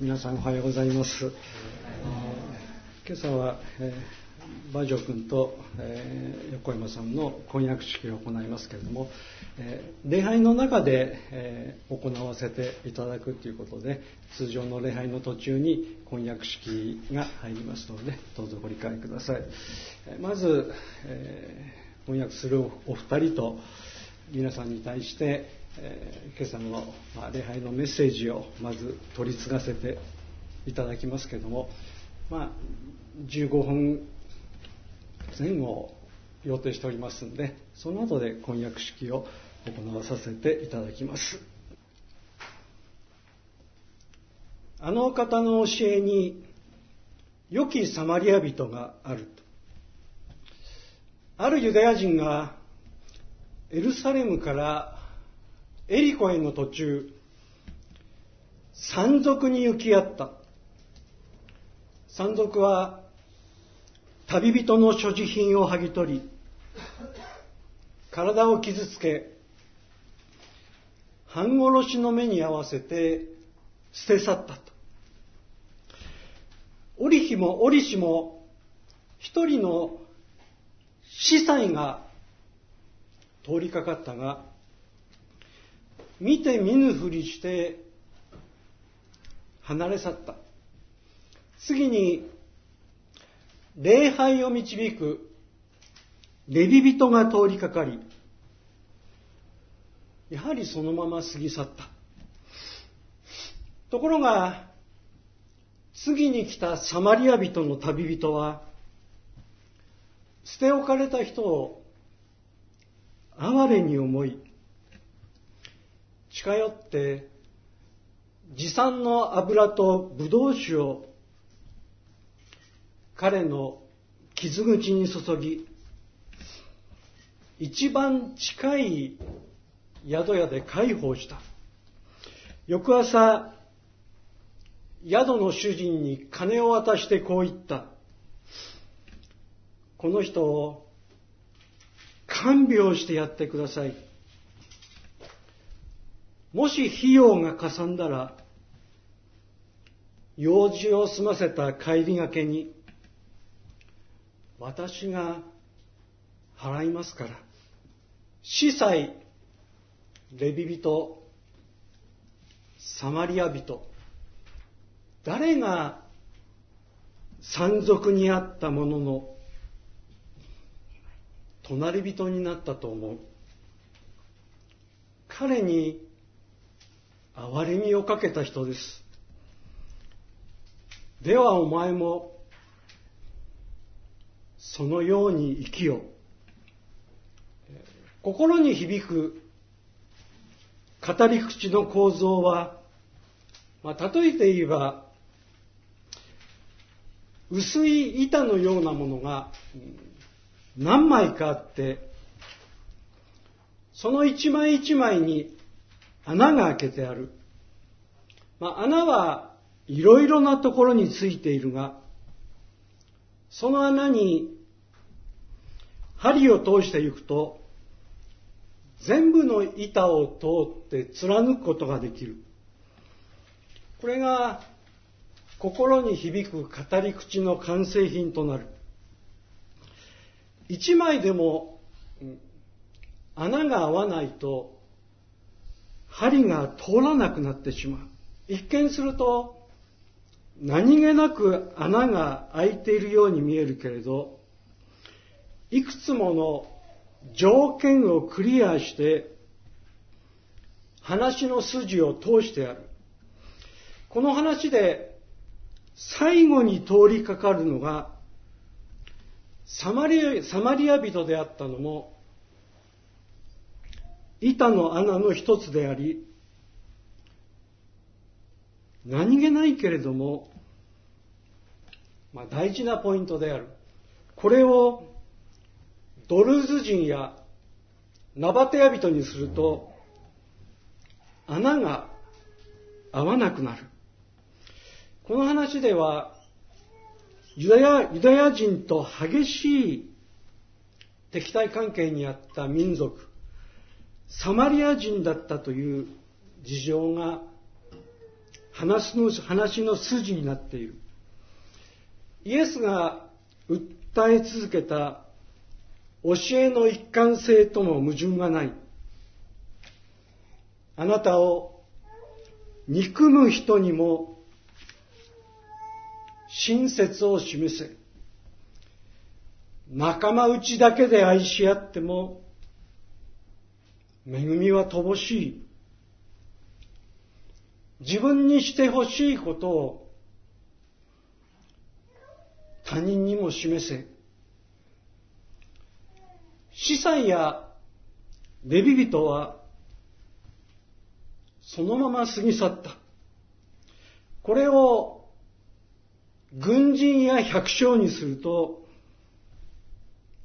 皆さんおはようございます。今朝は、えー、馬上君と、えー、横山さんの婚約式を行いますけれども、えー、礼拝の中で、えー、行わせていただくということで通常の礼拝の途中に婚約式が入りますのでどうぞご理解ください。えまず、えー、婚約するお二人と皆さんに対してえー、今朝の、まあ、礼拝のメッセージをまず取り継がせていただきますけれども、まあ、15分前後を予定しておりますのでその後で婚約式を行わさせていただきます。あの方の教えに良きサマリア人があると。あるユダヤ人がエルサレムからエリコへの途中、山賊に行き合った。山賊は旅人の所持品を剥ぎ取り、体を傷つけ、半殺しの目に合わせて捨て去ったと。折しも折しも一人の司祭が通りかかったが、見て見ぬふりして離れ去った。次に礼拝を導くレビ人が通りかかりやはりそのまま過ぎ去った。ところが次に来たサマリア人の旅人は捨て置かれた人を哀れに思い近寄って持参の油とブドウ酒を彼の傷口に注ぎ一番近い宿屋で解放した。翌朝宿の主人に金を渡してこう言った。この人を看病してやってください。もし費用がかさんだら、用事を済ませた帰りがけに、私が払いますから、司祭、レビ人、サマリア人、誰が山賊にあったものの、隣人になったと思う。彼に憐れみをかけた人です。ではお前も、そのように生きよ。心に響く語り口の構造は、まあ、例えて言えば、薄い板のようなものが何枚かあって、その一枚一枚に穴が開けてある。まあ、穴はいろいろなところについているが、その穴に針を通していくと、全部の板を通って貫くことができる。これが心に響く語り口の完成品となる。一枚でも穴が合わないと針が通らなくなってしまう。一見すると何気なく穴が開いているように見えるけれど、いくつもの条件をクリアして話の筋を通してやる。この話で最後に通りかかるのがサマリアサマリア人であったのも板の穴の一つであり、何気ないけれども、まあ、大事なポイントである。これをドルーズ人やナバテヤ人にすると穴が合わなくなる。この話ではユダヤユダヤ人と激しい敵対関係にあった民族サマリア人だったという事情が話の話の筋になっている。イエスが訴え続けた教えの一貫性とも矛盾がない。あなたを憎む人にも親切を示せ。仲間内だけで愛し合っても恵みは乏しい。自分にしてほしいことを他人にも示せ。司祭やレビ人はそのまま過ぎ去った。これを軍人や百姓にすると、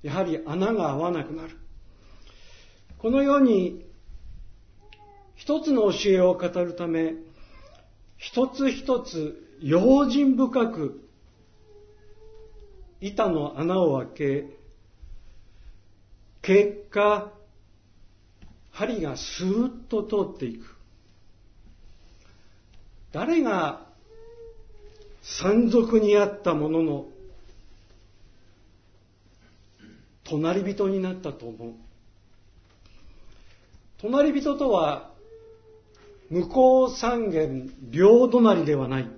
やはり穴が合わなくなる。このように、一つの教えを語るため、一つ一つ用心深く板の穴を開け、結果、針がスーッと通っていく。誰が山賊にあったものの隣人になったと思う隣人とは向こう三軒両隣ではない。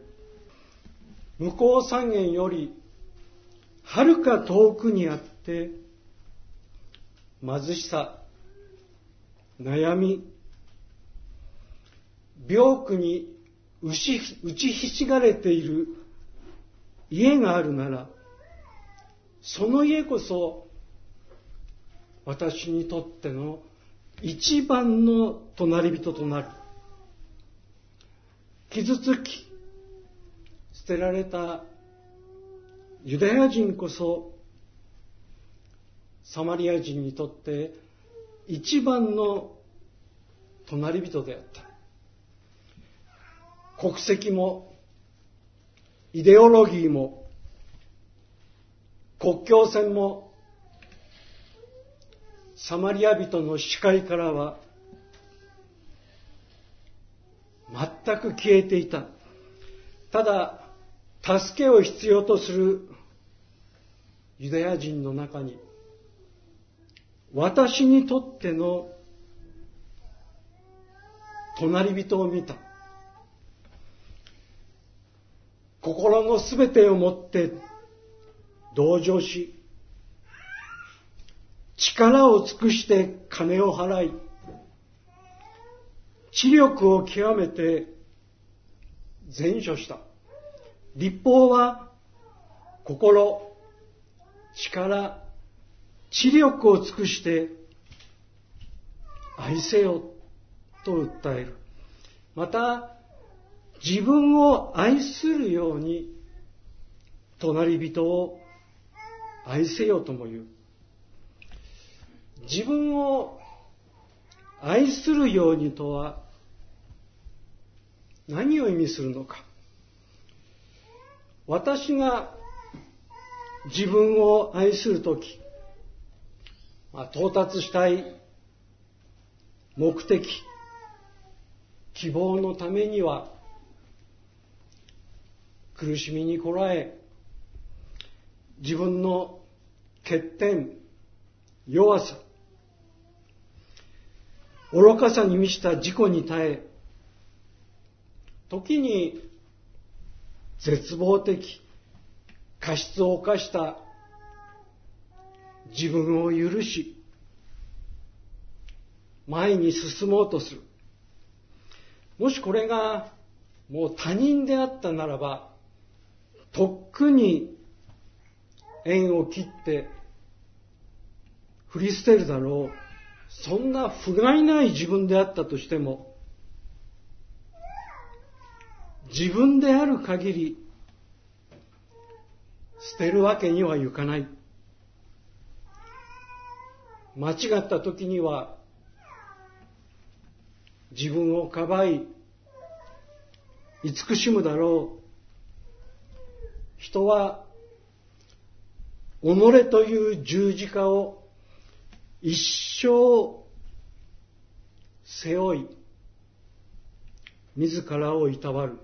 向こう三軒よりはるか遠くにあって貧しさ悩み。病苦に打ちひしがれている家があるなら、その家こそ私にとっての一番の隣人となる。傷つき、捨てられたユダヤ人こそサマリア人にとって一番の隣人であった。国籍も、イデオロギーも、国境線も、サマリア人の視界からは、全く消えていた。ただ、助けを必要とするユダヤ人の中に、私にとっての隣人を見た。心のすべてをもって同情し、力を尽くして金を払い、知力を極めて善処した。立法は心、力、知力を尽くして愛せよと訴える。また、自分を愛するように隣人を愛せよとも言う。自分を愛するようにとは何を意味するのか。私が自分を愛するとき、まあ、到達したい目的、希望のためには苦しみにこらえ、自分の欠点、弱さ、愚かさに満ちた事故に耐え、時に絶望的、過失を犯した自分を許し、前に進もうとする。もしこれがもう他人であったならば、とっくに縁を切って振り捨てるだろう。そんな不甲斐ない自分であったとしても、自分である限り、捨てるわけにはいかない。間違った時には、自分をかばい、慈しむだろう。人は己という十字架を一生背負い自らをいたわる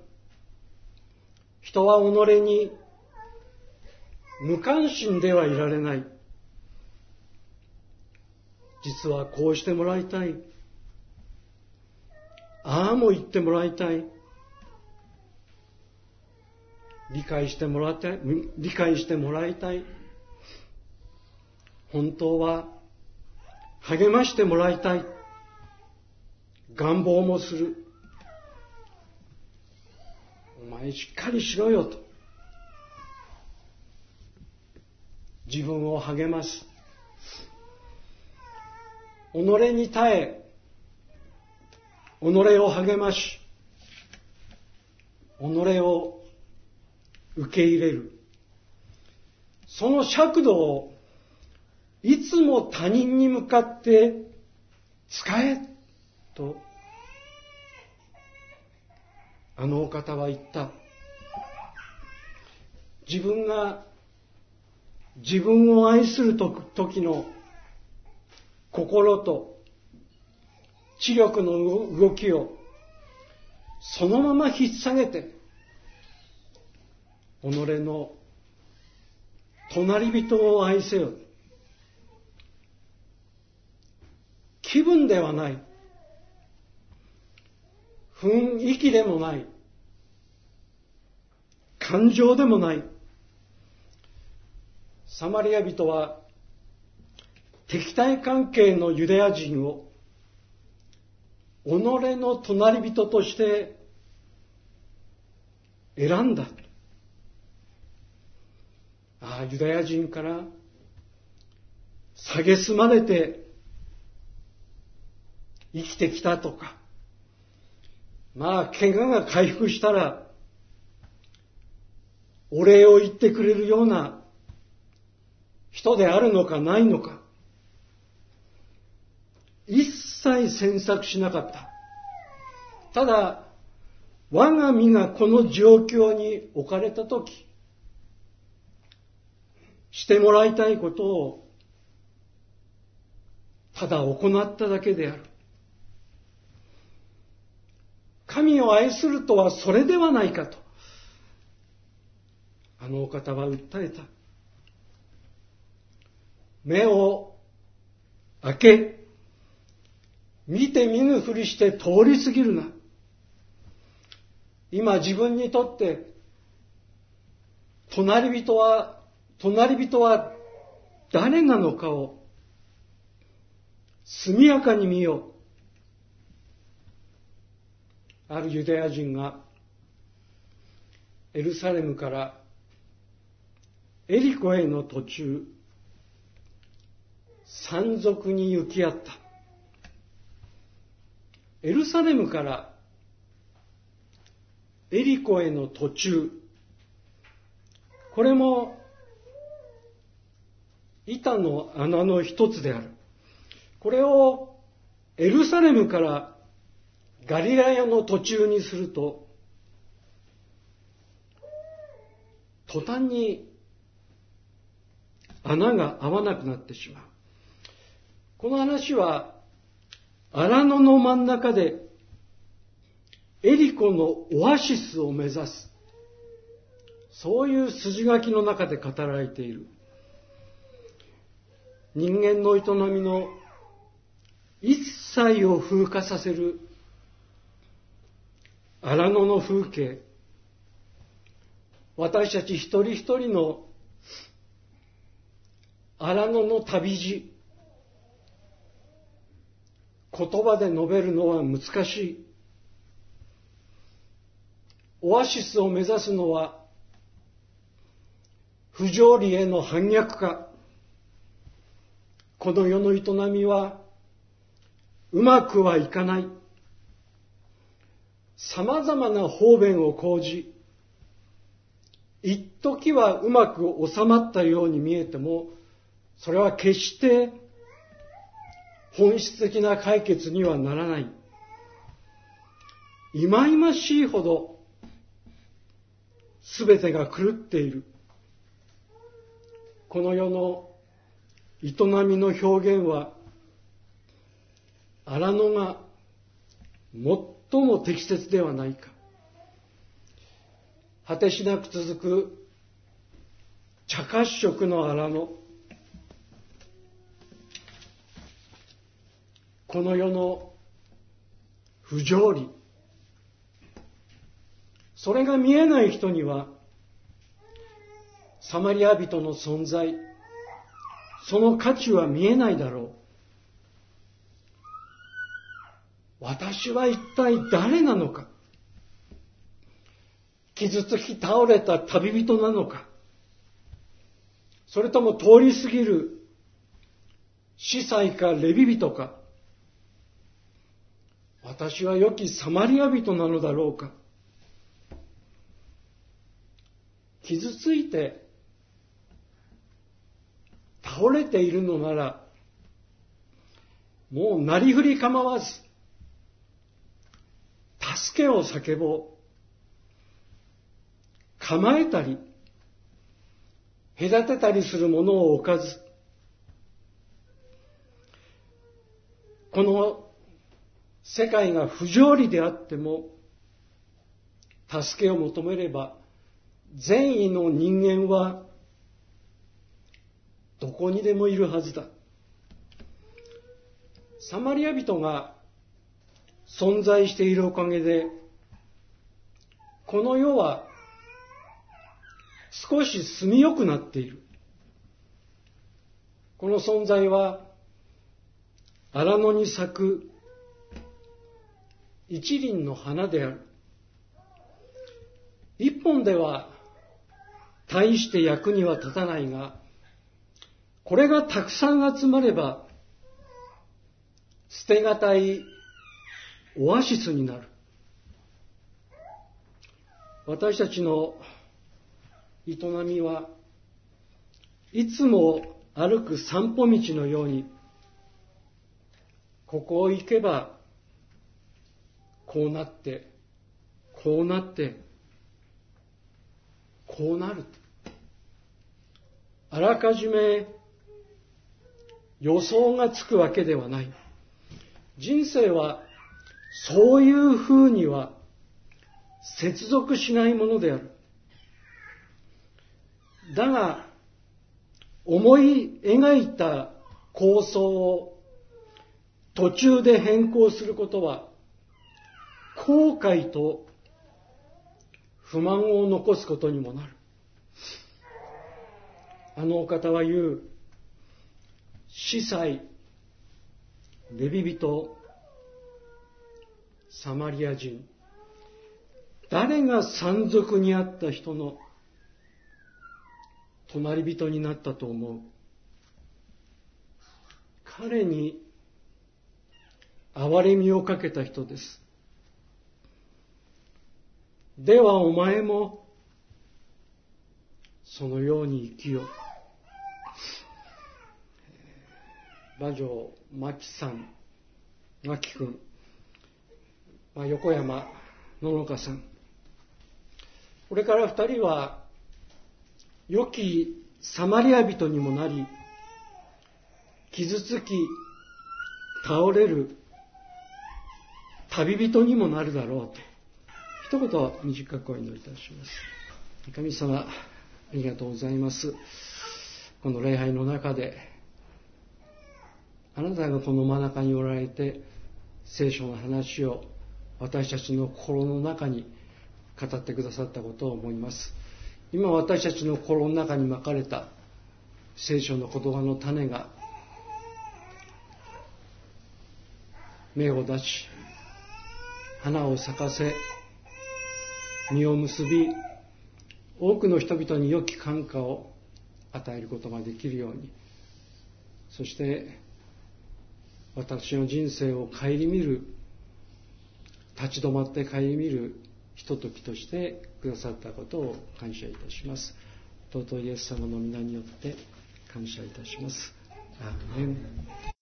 人は己に無関心ではいられない。実はこうしてもらいたい。ああも言ってもらいたい。理解してもらいたい。理解してもらいたい。本当は励ましてもらいたい。願望もする。お前しっかりしろよと。自分を励ます。己に耐え、己を励まし、己を受け入れる。その尺度をいつも他人に向かって使えとあのお方は言った。自分が自分を愛する時の心と知力の動きをそのまま引っ提げて己の隣人を愛せよ気分ではない。雰囲気でもない。感情でもない。サマリア人は敵対関係のユダヤ人を己の隣人として選んだ。ああ、ユダヤ人から蔑まれて生きてきたとか、まあ、怪我が回復したら、お礼を言ってくれるような人であるのかないのか、一切詮索しなかった。ただ、我が身がこの状況に置かれたとき、してもらいたいことを、ただ行っただけである。神を愛するとはそれではないかと、あのお方は訴えた。目を開け、見て見ぬふりして通り過ぎるな。今自分にとって、隣人は、隣人は誰なのかを速やかに見よう。あるユダヤ人がエルサレムからエリコへの途中、山賊に行き合った。エルサレムからエリコへの途中、これも板の穴の一つである。これをエルサレムからガリラヤの途中にすると、途端に穴が合わなくなってしまう。この話は、荒野の真ん中で、エリコのオアシスを目指す。そういう筋書きの中で語られている。人間の営みの一切を風化させる荒野の風景。私たち一人一人の荒野の旅路。言葉で述べるのは難しい。オアシスを目指すのは、不条理への反逆か。この世の営みは、うまくはいかない。様々な方便を講じ、一時はうまく収まったように見えても、それは決して本質的な解決にはならない。忌々しいほど全てが狂っている。この世の営みの表現は荒野が最も適切ではないか。果てしなく続く茶褐色の荒野。この世の不条理。それが見えない人にはサマリア人の存在その価値は見えないだろう。私は一体誰なのか？傷つき倒れた旅人なのか？それとも通り過ぎる司祭かレビ人か？私は良きサマリア人なのだろうか？傷ついて倒れているのならもうなりふり構わず助けを叫ぼう。構えたり隔てたりするものを置かずこの世界が不条理であっても助けを求めれば善意の人間はどこにでもいるはずだ。サマリア人が存在しているおかげでこの世は少し住みよくなっている。この存在は荒野に咲く一輪の花である。一本では大して役には立たないがこれがたくさん集まれば捨てがたいオアシスになる。私たちの営みはいつも歩く散歩道のようにここを行けばこうなってこうなってこうなる。あらかじめ予想がつくわけではない。人生はそういうふうには接続しないものであるだが思い描いた構想を途中で変更することは後悔と不満を残すことにもなる。あのお方は言う、司祭、レビ人、サマリア人、誰が山賊にあった人の隣人になったと思う？彼に憐れみをかけた人です。ではお前もそのように生きよ。馬上真紀さん、真紀君、まあ、横山野々香さん。これから二人は良きサマリア人にもなり、傷つき、倒れる旅人にもなるだろうと。一言短くお祈りいたします。神様、ありがとうございます。この礼拝の中で、あなたがこの真ん中におられて、聖書の話を私たちの心の中に語ってくださったことを思います。今私たちの心の中にまかれた聖書の言葉の種が芽を出し花を咲かせ実を結び多くの人々に良き感化を与えることができるようにそして私の人生を顧みる立ち止まって顧みるひとときとしてくださったことを感謝いたします。尊いイエス様の皆によって感謝いたします。アーメン。